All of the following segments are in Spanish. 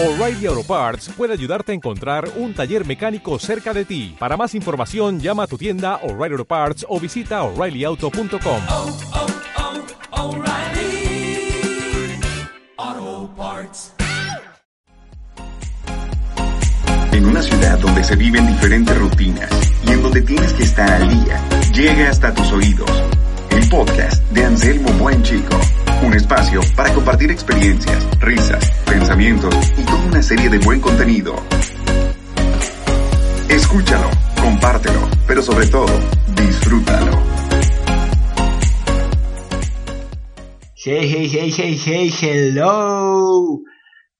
O'Reilly Auto Parts puede ayudarte a encontrar un taller mecánico cerca de ti. Para más información, llama a tu tienda O'Reilly Auto Parts o visita oreillyauto.com. oh, oh, O'Reilly Auto Parts. En una ciudad donde se viven diferentes rutinas y en donde tienes que estar al día, llega hasta tus oídos el podcast de Anselmo Buen Chico. Un espacio para compartir experiencias, risas, pensamientos y toda una serie de buen contenido. Escúchalo, compártelo, pero sobre todo, disfrútalo. Hey, hey, hey, hey, hey, hello.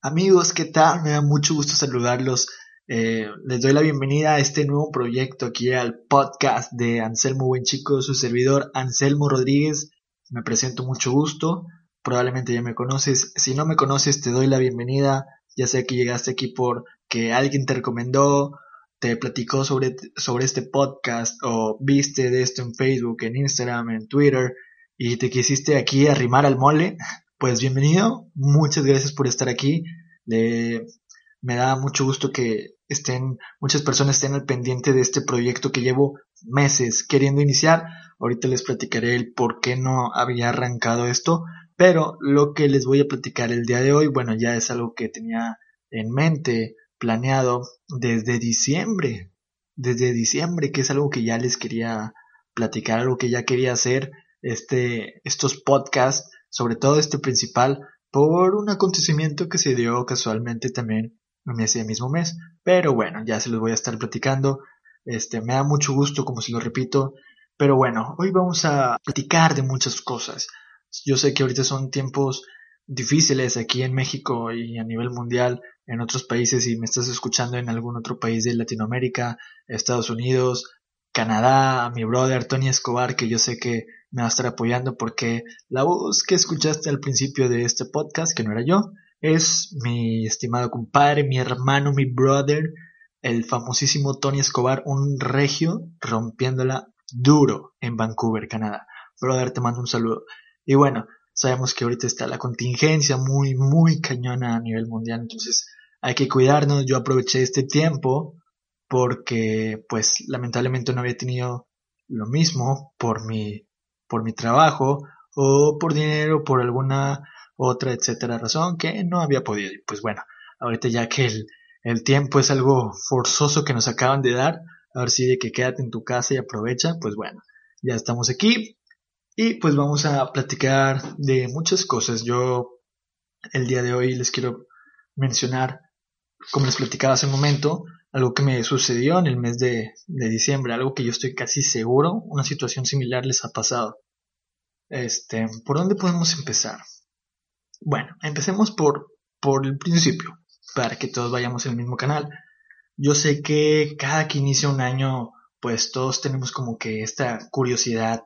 Amigos, ¿qué tal? Me da mucho gusto saludarlos. Eh, les doy la bienvenida a este nuevo proyecto aquí al podcast de Anselmo Buen Chico, su servidor Anselmo Rodríguez. Me presento mucho gusto. Probablemente ya me conoces. Si no me conoces, te doy la bienvenida. Ya sé que llegaste aquí porque alguien te recomendó, te platicó sobre, sobre este podcast o viste de esto en Facebook, en Instagram, en Twitter y te quisiste aquí arrimar al mole. Pues bienvenido. Muchas gracias por estar aquí. Le, me da mucho gusto que estén, muchas personas estén al pendiente de este proyecto que llevo meses queriendo iniciar. Ahorita les platicaré el por qué no había arrancado esto, pero lo que les voy a platicar el día de hoy, bueno, ya es algo que tenía en mente, planeado desde diciembre, desde diciembre, que es algo que ya les quería platicar, algo que ya quería hacer, este, estos podcasts, sobre todo este principal, por un acontecimiento que se dio casualmente también en ese mismo mes. Pero bueno, ya se los voy a estar platicando. Este, me da mucho gusto, como si lo repito. Pero bueno, hoy vamos a platicar de muchas cosas. Yo sé que ahorita son tiempos difíciles aquí en México y a nivel mundial, en otros países, si me estás escuchando en algún otro país de Latinoamérica, Estados Unidos, Canadá, mi brother Tony Escobar, que yo sé que me va a estar apoyando porque la voz que escuchaste al principio de este podcast, que no era yo, es mi estimado compadre, mi hermano, mi brother, el famosísimo Tony Escobar, un regio rompiéndola duro en Vancouver, Canadá. Brother, te mando un saludo. Y bueno, sabemos que ahorita está la contingencia muy, muy cañona a nivel mundial, entonces hay que cuidarnos. Yo aproveché este tiempo porque, pues, lamentablemente no había tenido lo mismo por mi, por mi trabajo o por dinero, por alguna otra, etcétera, razón que no había podido. Y pues bueno, ahorita ya que el, el tiempo es algo forzoso que nos acaban de dar, a ver si de que quédate en tu casa y aprovecha, pues bueno, ya estamos aquí y pues vamos a platicar de muchas cosas. Yo el día de hoy les quiero mencionar, como les platicaba hace un momento, algo que me sucedió en el mes de, de diciembre, algo que yo estoy casi seguro, una situación similar les ha pasado. Este, ¿por dónde podemos empezar? Bueno, empecemos por, por el principio, para que todos vayamos en el mismo canal. Yo sé que cada que inicia un año, pues todos tenemos como que esta curiosidad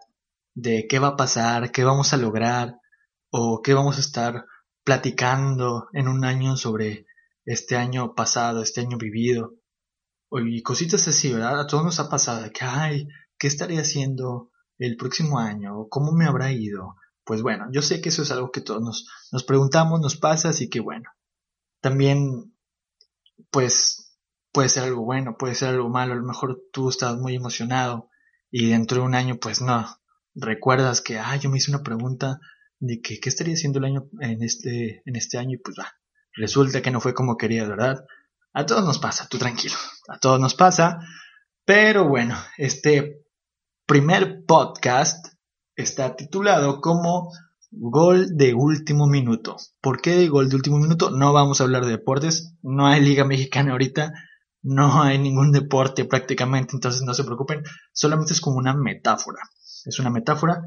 de qué va a pasar, qué vamos a lograr, o qué vamos a estar platicando en un año sobre este año pasado, este año vivido, y cositas así, ¿verdad? A todos nos ha pasado que, ay, ¿qué estaré haciendo el próximo año? ¿Cómo me habrá ido? Pues bueno, yo sé que eso es algo que todos nos, nos preguntamos, nos pasa, así que bueno. También, pues, puede ser algo bueno, puede ser algo malo. A lo mejor tú estás muy emocionado y dentro de un año, pues no. Recuerdas que, ah, yo me hice una pregunta de que qué estaría haciendo el año en este, en este año y pues va. Resulta que no fue como querías, ¿verdad? A todos nos pasa, tú tranquilo. A todos nos pasa. Pero bueno, este primer podcast está titulado como Gol de último minuto. ¿Por qué gol de último minuto? No vamos a hablar de deportes. No hay liga mexicana ahorita. No hay ningún deporte prácticamente, entonces no se preocupen. Solamente es como una metáfora. Es una metáfora.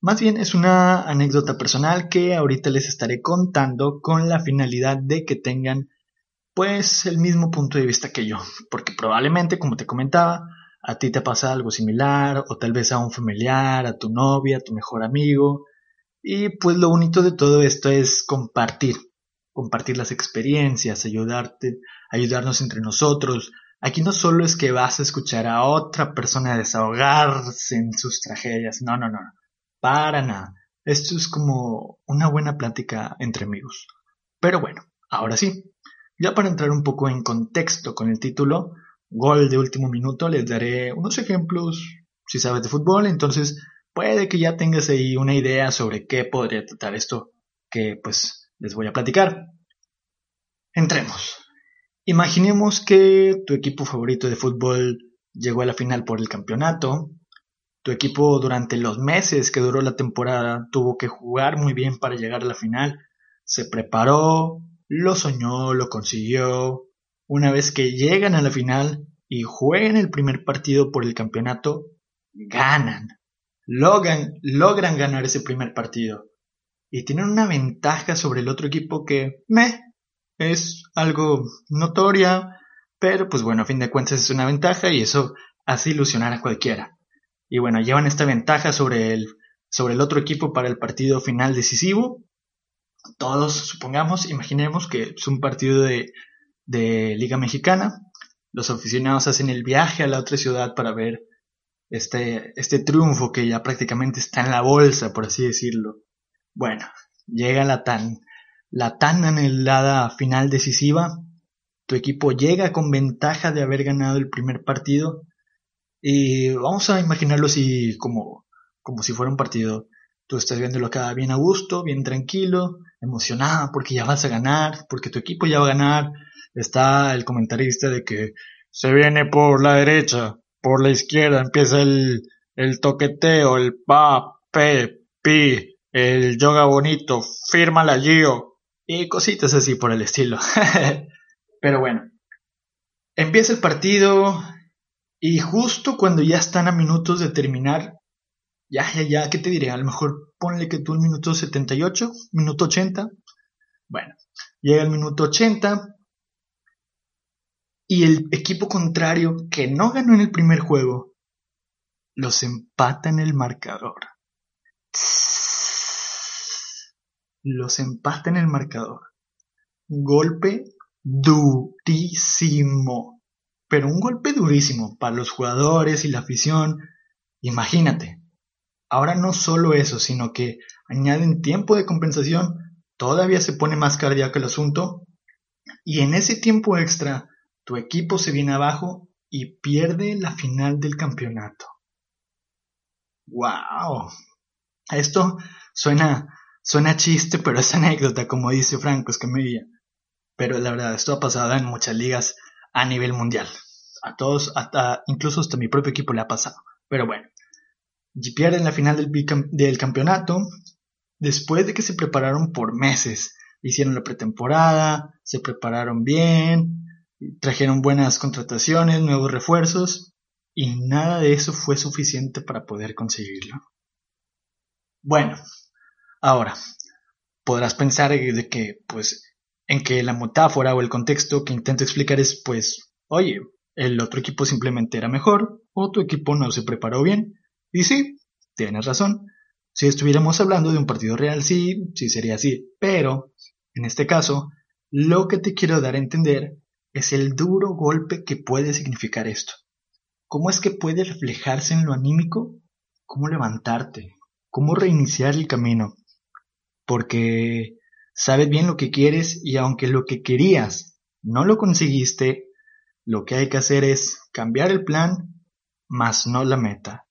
Más bien es una anécdota personal que ahorita les estaré contando con la finalidad de que tengan pues el mismo punto de vista que yo. Porque probablemente, como te comentaba, a ti te pasa algo similar o tal vez a un familiar, a tu novia, a tu mejor amigo y pues lo bonito de todo esto es compartir, compartir las experiencias, ayudarte, ayudarnos entre nosotros. Aquí no solo es que vas a escuchar a otra persona desahogarse en sus tragedias, no, no, no, para nada. Esto es como una buena plática entre amigos. Pero bueno, ahora sí, Ya para entrar un poco en contexto con el título, gol de último minuto, les daré unos ejemplos, si sabes de fútbol, entonces puede que ya tengas ahí una idea sobre qué podría tratar esto que pues les voy a platicar. Entremos. Imaginemos que tu equipo favorito de fútbol llegó a la final por el campeonato. Tu equipo durante los meses que duró la temporada tuvo que jugar muy bien para llegar a la final. Se preparó, lo soñó, lo consiguió. Una vez que llegan a la final y juegan el primer partido por el campeonato, ganan. Logran, logran ganar ese primer partido. Y tienen una ventaja sobre el otro equipo que, me, es algo notoria, pero pues bueno, a fin de cuentas es una ventaja y eso hace ilusionar a cualquiera. Y bueno, llevan esta ventaja sobre el, sobre el otro equipo para el partido final decisivo todos supongamos, imaginemos que es un partido de, de Liga Mexicana. Los aficionados hacen el viaje a la otra ciudad para ver este, este triunfo que ya prácticamente está en la bolsa, por así decirlo. Bueno, llega la tan, la tan anhelada final decisiva. Tu equipo llega con ventaja de haber ganado el primer partido. Y vamos a imaginarlo así como, como si fuera un partido Tú estás viéndolo acá bien a gusto, bien tranquilo, emocionado porque ya vas a ganar, porque tu equipo ya va a ganar. Está el comentarista de que se viene por la derecha, por la izquierda, empieza el, el toqueteo, el pa, pe, pi, el yoga bonito, firma la Gio y cositas así por el estilo. Pero bueno, empieza el partido y justo cuando ya están a minutos de terminar, ya, ya, ya, ¿qué te diré? A lo mejor ponle que tú el minuto 78, minuto 80. Bueno, llega el minuto 80 y el equipo contrario que no ganó en el primer juego los empata en el marcador. Los empata en el marcador. Golpe durísimo. Pero un golpe durísimo para los jugadores y la afición. Imagínate, Ahora no solo eso, sino que añaden tiempo de compensación, todavía se pone más cardíaco el asunto, y en ese tiempo extra tu equipo se viene abajo y pierde la final del campeonato. ¡Wow! Esto suena, suena chiste, pero es anécdota, como dice Franco Escamilla. Pero la verdad, esto ha pasado en muchas ligas a nivel mundial. A todos, hasta, incluso hasta mi propio equipo le ha pasado. Pero bueno, pierden la final del, campeonato después de que se prepararon por meses. Hicieron la pretemporada, se prepararon bien, trajeron buenas contrataciones, nuevos refuerzos y nada de eso fue suficiente para poder conseguirlo. Bueno, ahora podrás pensar de que, pues, en que la metáfora o el contexto que intento explicar es, pues, oye, el otro equipo simplemente era mejor o tu equipo no se preparó bien y sí, tienes razón. Si estuviéramos hablando de un partido real, sí, sí sería así. Pero, en este caso, lo que te quiero dar a entender es el duro golpe que puede significar esto. ¿Cómo es que puede reflejarse en lo anímico? ¿Cómo levantarte? ¿Cómo reiniciar el camino? Porque sabes bien lo que quieres y aunque lo que querías no lo conseguiste, lo que hay que hacer es cambiar el plan, más no la meta.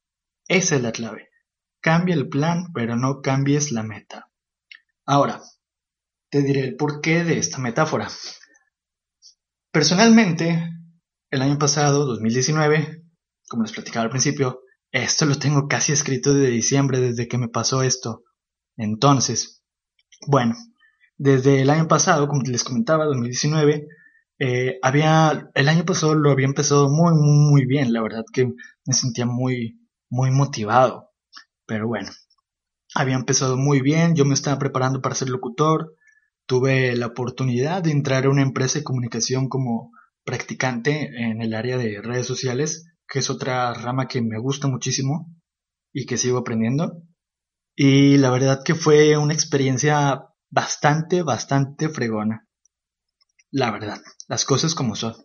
Esa es la clave. Cambia el plan, pero no cambies la meta. Ahora, te diré el porqué de esta metáfora. Personalmente, el año pasado, 2019, como les platicaba al principio, esto lo tengo casi escrito desde diciembre, desde que me pasó esto. Entonces, bueno, desde el año pasado, como les comentaba, 2019, eh, había, el año pasado lo había empezado muy, muy, muy bien. La verdad que me sentía muy, muy motivado. Pero bueno, había empezado muy bien, yo me estaba preparando para ser locutor, tuve la oportunidad de entrar a una empresa de comunicación como practicante en el área de redes sociales, que es otra rama que me gusta muchísimo y que sigo aprendiendo. Y la verdad que fue una experiencia bastante, bastante fregona. La verdad, las cosas como son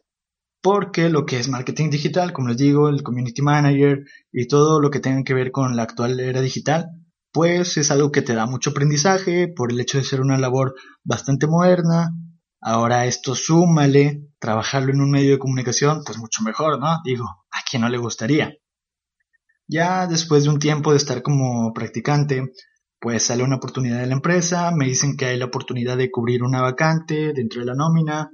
porque lo que es marketing digital, como les digo, el community manager y todo lo que tenga que ver con la actual era digital, pues es algo que te da mucho aprendizaje por el hecho de ser una labor bastante moderna Ahora esto súmale, trabajarlo en un medio de comunicación, pues mucho mejor, ¿no? Digo, ¿a quién no le gustaría? Ya después de un tiempo de estar como practicante, pues sale una oportunidad de la empresa, me dicen que hay la oportunidad de cubrir una vacante dentro de la nómina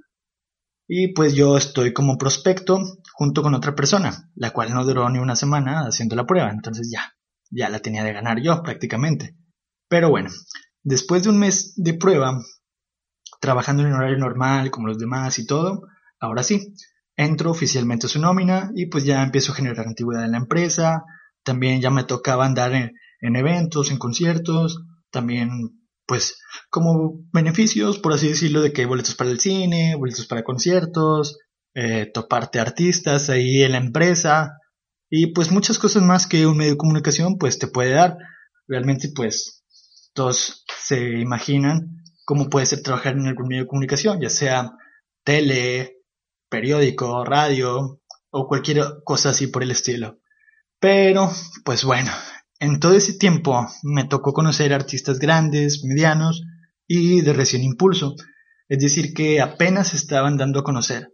y pues yo estoy como prospecto junto con otra persona, la cual no duró ni una semana haciendo la prueba, entonces ya, ya la tenía de ganar yo prácticamente. Pero bueno, después de un mes de prueba, trabajando en horario normal como los demás y todo, ahora sí, entro oficialmente a su nómina y pues ya empiezo a generar antigüedad en la empresa, también ya me tocaba andar en, en eventos, en conciertos, también pues como beneficios, por así decirlo, de que boletos para el cine, boletos para conciertos, eh, toparte artistas ahí en la empresa y pues muchas cosas más que un medio de comunicación pues te puede dar. Realmente pues todos se imaginan cómo puede ser trabajar en algún medio de comunicación, ya sea tele, periódico, radio o cualquier cosa así por el estilo. Pero, pues bueno, en todo ese tiempo me tocó conocer artistas grandes, medianos y de recién impulso, es decir, que apenas estaban dando a conocer,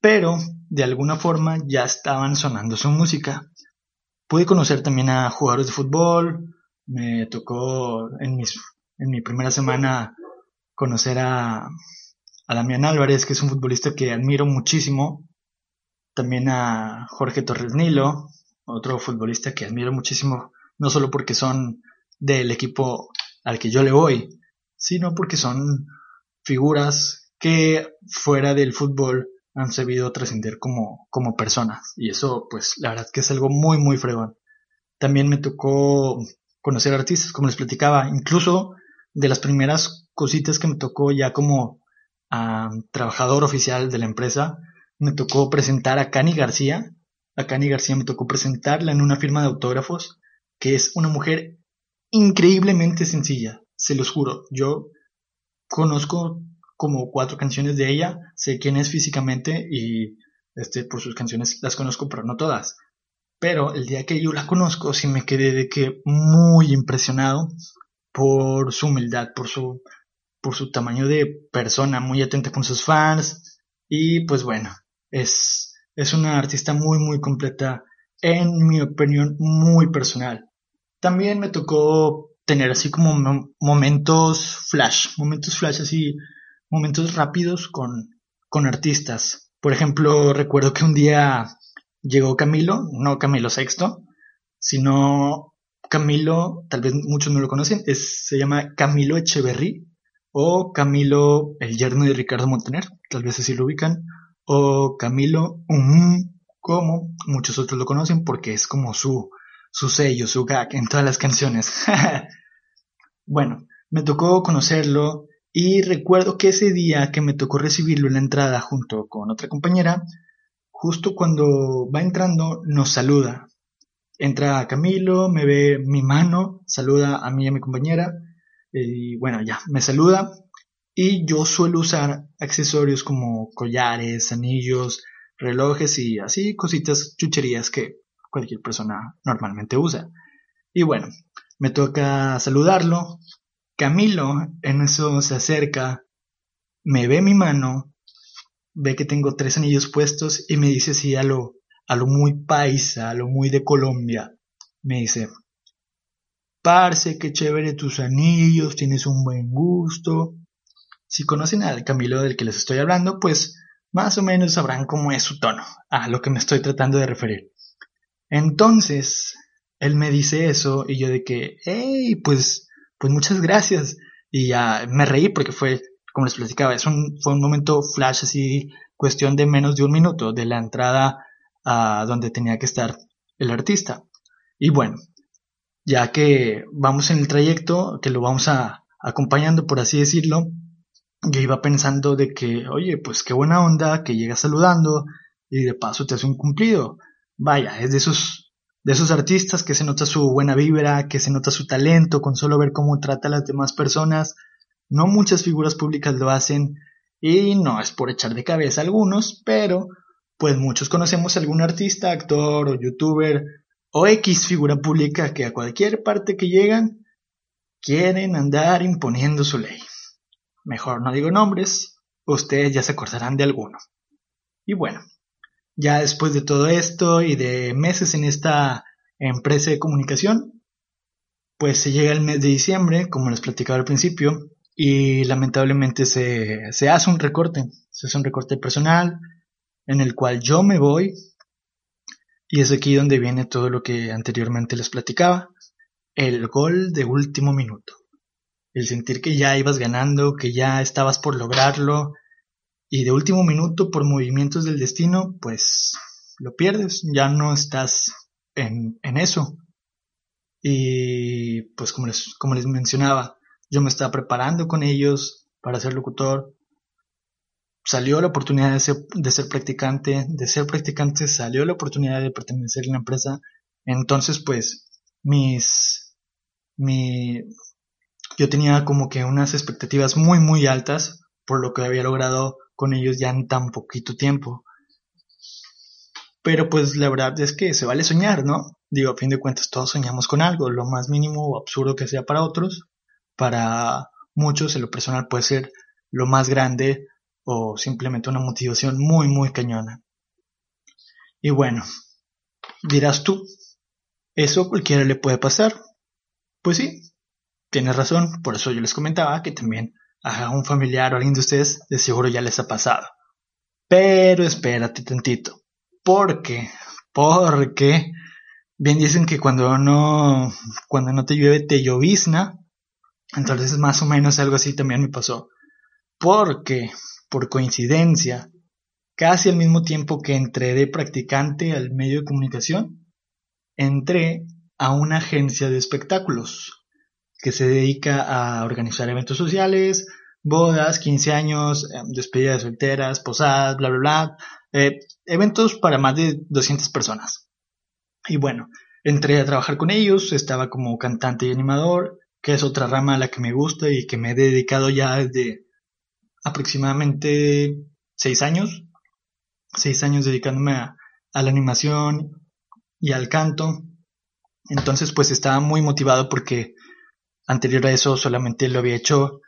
pero de alguna forma ya estaban sonando su música. Pude conocer también a jugadores de fútbol, me tocó en, mis, en mi primera semana conocer a, a Damián Álvarez, que es un futbolista que admiro muchísimo, también a Jorge Torres Nilo, otro futbolista que admiro muchísimo no solo porque son del equipo al que yo le voy, sino porque son figuras que fuera del fútbol han sabido trascender como, como personas. Y eso, pues, la verdad que es algo muy, muy fregón. También me tocó conocer artistas, como les platicaba, incluso de las primeras cositas que me tocó ya como trabajador oficial de la empresa, me tocó presentar a Cani García. A Cani García me tocó presentarla en una firma de autógrafos que es una mujer increíblemente sencilla, se los juro. Yo conozco como cuatro canciones de ella, sé quién es físicamente y este, por sus canciones las conozco, pero no todas. Pero el día que yo la conozco, sí me quedé de que muy impresionado por su humildad, por su, por su tamaño de persona, muy atenta con sus fans. Y pues bueno, es, es una artista muy, muy completa, en mi opinión, muy personal. También me tocó tener así como momentos flash, momentos flash así, momentos rápidos con, con artistas. Por ejemplo, recuerdo que un día llegó Camilo, no Camilo Sexto, sino Camilo, tal vez muchos no lo conocen, se llama Camilo Echeverry o Camilo el yerno de Ricardo Montaner, tal vez así lo ubican, o Camilo como muchos otros lo conocen porque es como su su sello, su gag en todas las canciones. bueno, me tocó conocerlo y recuerdo que ese día que me tocó recibirlo en la entrada junto con otra compañera, justo cuando va entrando nos saluda. Entra Camilo, me ve mi mano, saluda a mí y a mi compañera y bueno, ya, me saluda y yo suelo usar accesorios como collares, anillos, relojes y así cositas chucherías que cualquier persona normalmente usa. Y bueno, me toca saludarlo. Camilo en eso se acerca, me ve mi mano, ve que tengo tres anillos puestos y me dice así a lo, a lo muy paisa, a lo muy de Colombia. Me dice, Parce, qué chévere tus anillos, tienes un buen gusto. Si conocen al Camilo del que les estoy hablando, pues más o menos sabrán cómo es su tono, a lo que me estoy tratando de referir. Entonces, él me dice eso y yo de que, hey, pues, pues muchas gracias. Y ya me reí porque fue, como les platicaba, es un, fue un momento flash así, cuestión de menos de un minuto de la entrada a donde tenía que estar el artista. Y bueno, ya que vamos en el trayecto, que lo vamos a, acompañando, por así decirlo, yo iba pensando de que, oye, pues qué buena onda, que llega saludando y de paso te hace un cumplido vaya, es de esos, de esos artistas que se nota su buena vibra, que se nota su talento con solo ver cómo trata a las demás personas. No muchas figuras públicas lo hacen y no es por echar de cabeza a algunos, pero pues muchos conocemos a algún artista, actor o youtuber o X figura pública que a cualquier parte que llegan quieren andar imponiendo su ley. Mejor no digo nombres, ustedes ya se acordarán de alguno. Y bueno, ya después de todo esto y de meses en esta empresa de comunicación, pues se llega el mes de diciembre, como les platicaba al principio, y lamentablemente se, se hace un recorte, se hace un recorte personal en el cual yo me voy y es aquí donde viene todo lo que anteriormente les platicaba, el gol de último minuto, el sentir que ya ibas ganando, que ya estabas por lograrlo y de último minuto por movimientos del destino, pues lo pierdes, ya no estás en, en eso. Y pues como les, como les mencionaba, yo me estaba preparando con ellos para ser locutor. Salió la oportunidad de ser, de ser practicante, de ser practicante salió la oportunidad de pertenecer a la empresa. Entonces, pues, mis, mi, yo tenía como que unas expectativas muy, muy altas por lo que había logrado con ellos ya en tan poquito tiempo. Pero pues la verdad es que se vale soñar, ¿no? Digo, a fin de cuentas todos soñamos con algo, lo más mínimo o absurdo que sea para otros, para muchos en lo personal puede ser lo más grande o simplemente una motivación muy, muy cañona. Y bueno, dirás tú, ¿eso cualquiera le puede pasar? Pues sí, tienes razón, por eso yo les comentaba que también a un familiar o alguien de ustedes de seguro ya les ha pasado. Pero espérate tantito. Porque, porque, bien dicen que cuando no, cuando no te llueve te llovizna. Entonces más o menos algo así también me pasó. Porque, por coincidencia, casi al mismo tiempo que entré de practicante al medio de comunicación, entré a una agencia de espectáculos que se dedica a organizar eventos sociales, bodas, 15 años, eh, despedidas de solteras, posadas, bla, bla, bla, eh, eventos para más de 200 personas. Y bueno, entré a trabajar con ellos, estaba como cantante y animador, que es otra rama a la que me gusta y que me he dedicado ya desde aproximadamente 6 años, 6 años dedicándome a, a la animación y al canto. Entonces pues estaba muy motivado porque Anterior a eso solamente lo había hecho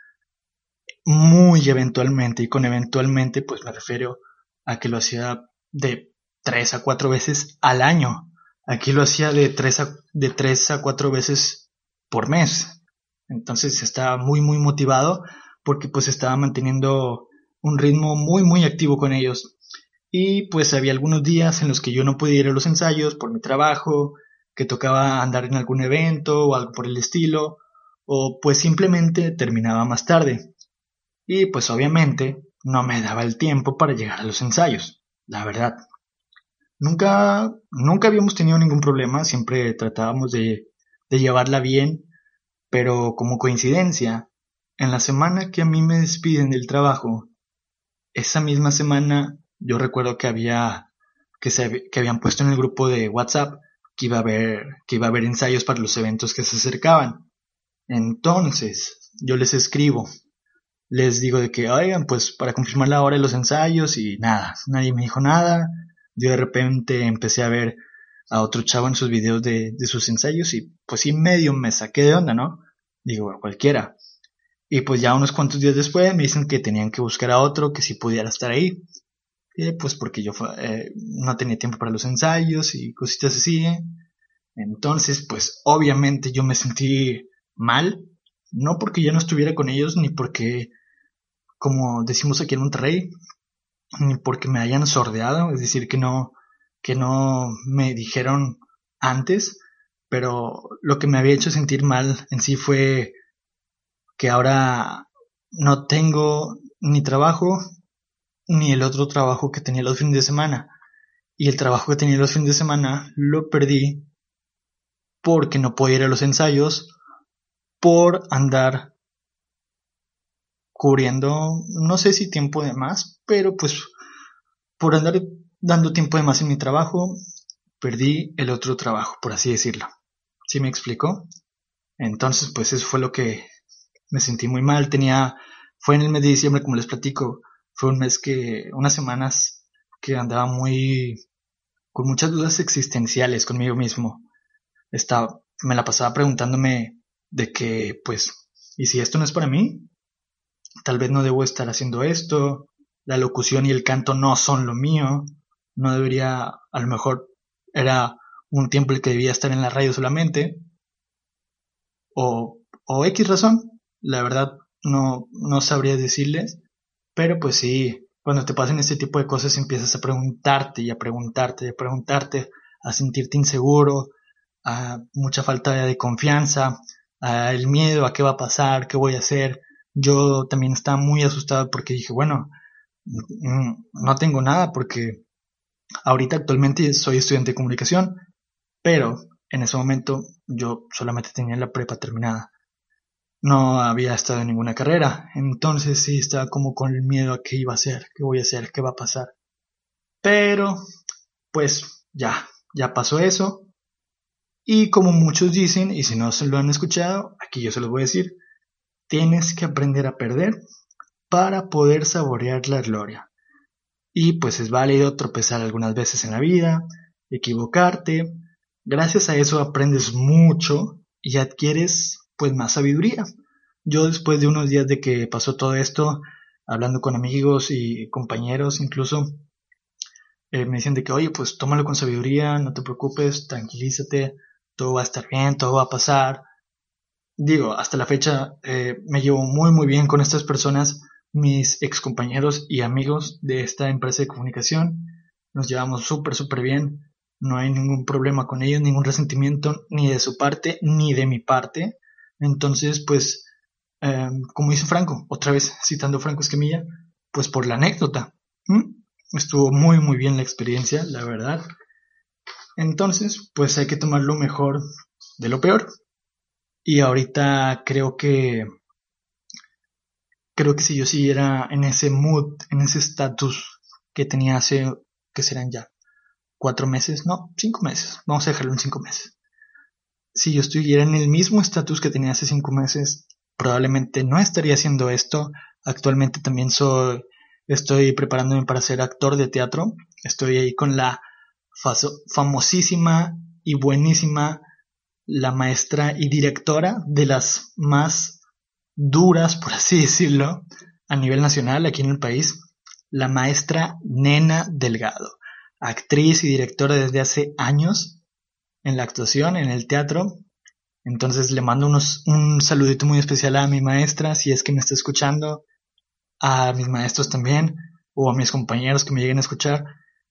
muy eventualmente y con eventualmente pues me refiero a que lo hacía de tres a cuatro veces al año. Aquí lo hacía de tres a, de tres a cuatro veces por mes. Entonces estaba muy muy motivado porque pues estaba manteniendo un ritmo muy muy activo con ellos. Y pues había algunos días en los que yo no podía ir a los ensayos por mi trabajo, que tocaba andar en algún evento o algo por el estilo, o pues simplemente terminaba más tarde. Y pues obviamente no me daba el tiempo para llegar a los ensayos, la verdad. Nunca, nunca habíamos tenido ningún problema, siempre tratábamos de, de llevarla bien, pero como coincidencia, en la semana que a mí me despiden del trabajo, esa misma semana yo recuerdo que había que, se, que habían puesto en el grupo de WhatsApp que iba a haber que iba a haber ensayos para los eventos que se acercaban. Entonces, yo les escribo, les digo de que, oigan, pues para confirmar la hora de los ensayos y nada, nadie me dijo nada. Yo de repente empecé a ver a otro chavo en sus videos de, de sus ensayos y pues sí medio me saqué de onda, ¿no? Digo, cualquiera. Y pues ya unos cuantos días después me dicen que tenían que buscar a otro que sí pudiera estar ahí. Y pues porque yo eh, no tenía tiempo para los ensayos y cositas así. Entonces, pues obviamente yo me sentí mal, no porque ya no estuviera con ellos, ni porque, como decimos aquí en Monterrey, ni porque me hayan sordeado, es decir, que no, que no me dijeron antes, pero lo que me había hecho sentir mal en sí fue que ahora no tengo ni trabajo ni el otro trabajo que tenía los fines de semana. Y el trabajo que tenía los fines de semana lo perdí porque no podía ir a los ensayos por andar cubriendo, no sé si tiempo de más, pero pues por andar dando tiempo de más en mi trabajo, perdí el otro trabajo, por así decirlo. ¿Sí me explico? Entonces, pues eso fue lo que me sentí muy mal. Tenía, fue en el mes de diciembre, como les platico, fue un mes que, unas semanas que andaba muy, con muchas dudas existenciales conmigo mismo. Estaba, me la pasaba preguntándome de que, pues, ¿y si esto no es para mí? Tal vez no debo estar haciendo esto, la locución y el canto no son lo mío, no debería, a lo mejor era un tiempo el que debía estar en la radio solamente, o, o X razón, la verdad no, no sabría decirles, pero pues sí, cuando te pasan este tipo de cosas empiezas a preguntarte y a preguntarte y a preguntarte, a sentirte inseguro, a mucha falta de confianza, el miedo a qué va a pasar, qué voy a hacer. Yo también estaba muy asustado porque dije, bueno, mm, no tengo nada porque ahorita actualmente soy estudiante de comunicación, pero en ese momento yo solamente tenía la prepa terminada. No había estado en ninguna carrera, entonces sí estaba como con el miedo a qué iba a hacer, qué voy a hacer, qué va a pasar. Pero, pues ya, ya pasó eso. Y como muchos dicen, y si no se lo han escuchado, aquí yo se los voy a decir, tienes que aprender a perder para poder saborear la gloria. Y pues es válido tropezar algunas veces en la vida, equivocarte. Gracias a eso aprendes mucho y adquieres pues más sabiduría. Yo después de unos días de que pasó todo esto, hablando con amigos y compañeros incluso, eh, me dicen de que, oye, pues tómalo con sabiduría, no te preocupes, tranquilízate, todo va a estar bien, todo va a pasar. Digo, hasta la fecha eh, me llevo muy muy bien con estas personas, mis ex compañeros y amigos de esta empresa de comunicación. Nos llevamos súper súper bien, no hay ningún problema con ellos, ningún resentimiento ni de su parte ni de mi parte. Entonces, pues, em, como dice Franco, otra vez citando Franco Esquemilla, pues por la anécdota. Estuvo muy, muy bien la experiencia, la verdad. Entonces, pues hay que tomar lo mejor de lo peor. Y ahorita creo que creo que si yo siguiera en ese mood, en ese estatus que tenía hace, que serán ya cuatro meses, no, cinco meses, vamos a dejarlo en cinco meses si yo estuviera en el mismo estatus que tenía hace cinco meses, probablemente no estaría haciendo esto. Actualmente también soy, estoy preparándome para ser actor de teatro. Estoy ahí con la famosísima y buenísima, la maestra y directora de las más duras, por así decirlo, a nivel nacional aquí en el país, la maestra Nena Delgado, actriz y directora desde hace años en la actuación, en el teatro. Entonces le mando unos, un saludito muy especial a mi maestra, si es que me está escuchando, a mis maestros también, o a mis compañeros que me lleguen a escuchar.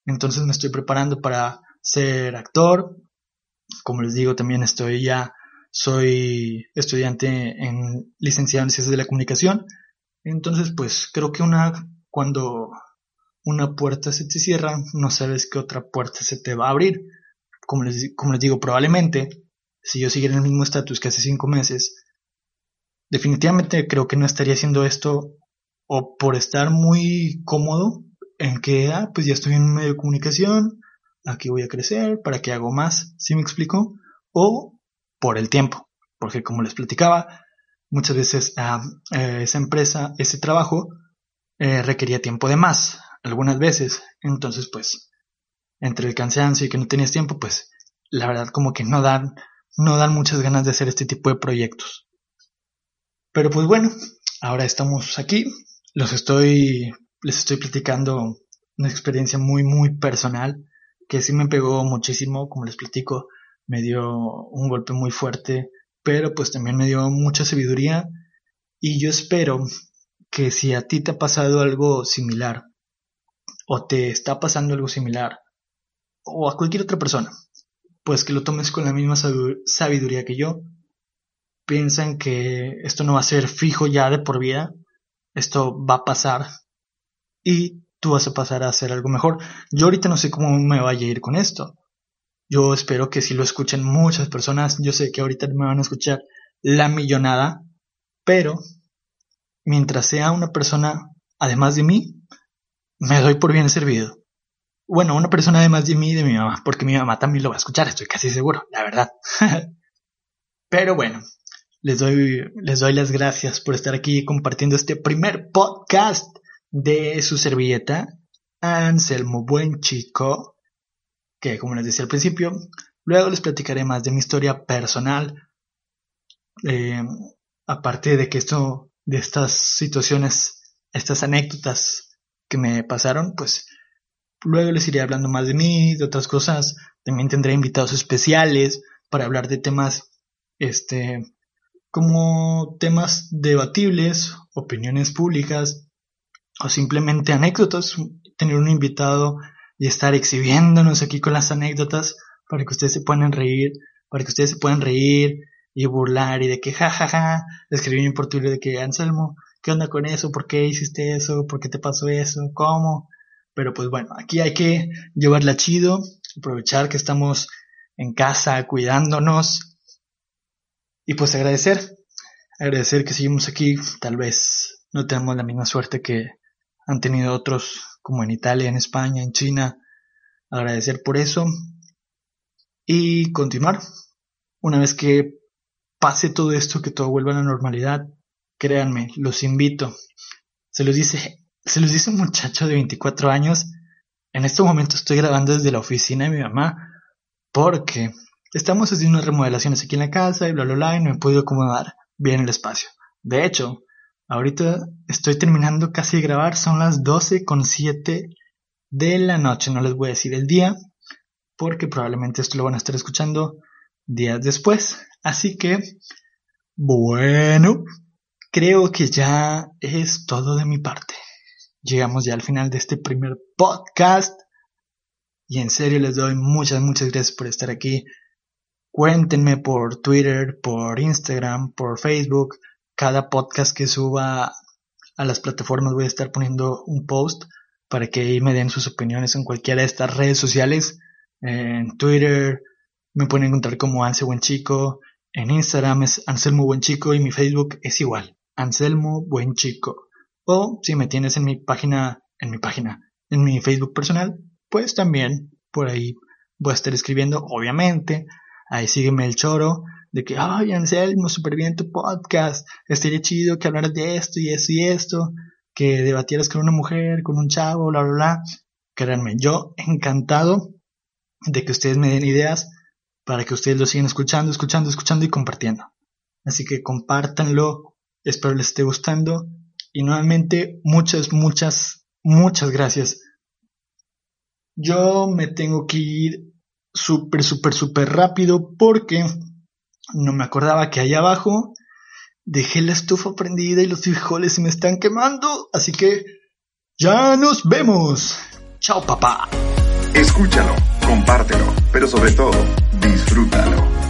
Entonces me estoy preparando para ser actor. Como les digo, también estoy ya, soy estudiante en licenciado en ciencias de la comunicación. Entonces, pues creo que una, cuando una puerta se te cierra, no sabes qué otra puerta se te va a abrir como les, como les digo, probablemente, si yo siguiera en el mismo estatus que hace cinco meses, definitivamente creo que no estaría haciendo esto o por estar muy cómodo en que, ah, pues ya estoy en un medio de comunicación, aquí voy a crecer, para que hago más, ¿sí me explico? O por el tiempo, porque como les platicaba, muchas veces ah, eh, esa empresa, ese trabajo, eh, requería tiempo de más, algunas veces, entonces pues entre el cansancio y que no tenías tiempo, pues la verdad como que no dan, no dan muchas ganas de hacer este tipo de proyectos. Pero pues bueno, ahora estamos aquí, los estoy, les estoy platicando una experiencia muy, muy personal que sí me pegó muchísimo, como les platico, me dio un golpe muy fuerte, pero pues también me dio mucha sabiduría y yo espero que si a ti te ha pasado algo similar o te está pasando algo similar o a cualquier otra persona, pues que lo tomes con la misma sabiduría que yo. Piensan que esto no va a ser fijo ya de por vida, esto va a pasar y tú vas a pasar a hacer algo mejor. Yo ahorita no sé cómo me vaya a ir con esto. Yo espero que si lo escuchen muchas personas, yo sé que ahorita me van a escuchar la millonada, pero mientras sea una persona además de mí, me doy por bien servido. Bueno, una persona además de mí y de mi mamá, porque mi mamá también lo va a escuchar, estoy casi seguro, la verdad. Pero bueno, les doy, les doy las gracias por estar aquí compartiendo este primer podcast de su servilleta, Anselmo Buen Chico, que como les decía al principio, luego les platicaré más de mi historia personal, eh, aparte de que esto, de estas situaciones, estas anécdotas que me pasaron, pues luego les iré hablando más de mí, de otras cosas. También tendré invitados especiales para hablar de temas, este, como temas debatibles, opiniones públicas o simplemente anécdotas. Tener un invitado y estar exhibiéndonos aquí con las anécdotas para que ustedes se puedan reír, para que ustedes se puedan reír y burlar y de que jajaja, ja, ja, por Twitter de que Anselmo, ¿qué onda con eso? ¿Por qué hiciste eso? ¿Por qué te pasó eso? ¿Cómo? Pero pues bueno, aquí hay que llevarla chido, aprovechar que estamos en casa cuidándonos y pues agradecer, agradecer que seguimos aquí, tal vez no tenemos la misma suerte que han tenido otros como en Italia, en España, en China, agradecer por eso y continuar. Una vez que pase todo esto, que todo vuelva a la normalidad, créanme, los invito. Se los dice, se los dice un muchacho de 24 años. En este momento estoy grabando desde la oficina de mi mamá porque estamos haciendo unas remodelaciones aquí en la casa y bla bla bla y no he podido acomodar bien el espacio. De hecho, ahorita estoy terminando casi de grabar, son las 12 con 7 de la noche, no les voy a decir el día porque probablemente esto lo van a estar escuchando días después. Así que, bueno, creo que ya es todo de mi parte. Llegamos ya al final de este primer podcast. Y en serio les doy muchas, muchas gracias por estar aquí. Cuéntenme por Twitter, por Instagram, por Facebook. Cada podcast que suba a las plataformas voy a estar poniendo un post para que ahí me den sus opiniones en cualquiera de estas redes sociales. En Twitter, me pueden encontrar como Anse Buen Chico. En Instagram es Anselmo Buen Chico y mi Facebook es igual, Anselmo Buen Chico. O si me tienes en mi página, en mi página, en mi Facebook personal, pues también por ahí voy a estar escribiendo, obviamente. Ahí sígueme el choro de que, ay, Anselmo, súper bien tu podcast. Estaría chido que hablaras de esto y esto y esto. Que debatieras con una mujer, con un chavo, bla, bla, bla. Créanme, yo encantado de que ustedes me den ideas para que ustedes lo sigan escuchando, escuchando, escuchando y compartiendo. Así que compártanlo, espero les esté gustando y nuevamente muchas, muchas, muchas gracias. Yo me tengo que ir súper, súper, súper rápido porque no me acordaba que allá abajo dejé la estufa prendida y los frijoles se me están quemando. Así que ya nos vemos. Chao papá. Escúchalo, compártelo, pero sobre todo, disfrútalo.